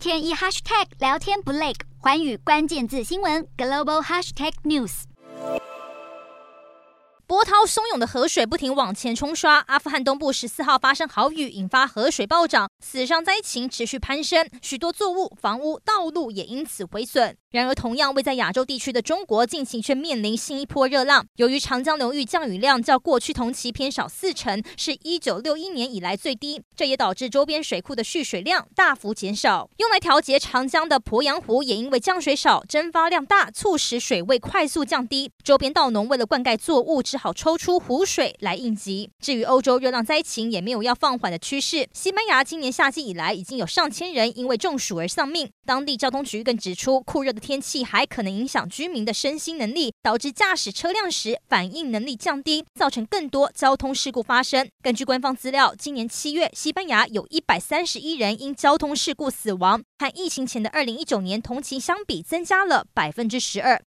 天一 hashtag 聊天不累，寰宇关键字新闻 global hashtag news。波涛汹涌的河水不停往前冲刷，阿富汗东部十四号发生豪雨，引发河水暴涨，死伤灾情持续攀升，许多作物、房屋、道路也因此毁损。然而，同样位在亚洲地区的中国，近期却面临新一波热浪。由于长江流域降雨量较过去同期偏少四成，是一九六一年以来最低，这也导致周边水库的蓄水量大幅减少。用来调节长江的鄱阳湖也因为降水少、蒸发量大，促使水位快速降低。周边稻农为了灌溉作物，只好抽出湖水来应急。至于欧洲热浪灾情，也没有要放缓的趋势。西班牙今年夏季以来，已经有上千人因为中暑而丧命。当地交通局更指出，酷热的天气还可能影响居民的身心能力，导致驾驶车辆时反应能力降低，造成更多交通事故发生。根据官方资料，今年七月，西班牙有一百三十一人因交通事故死亡，和疫情前的二零一九年同期相比增加了百分之十二。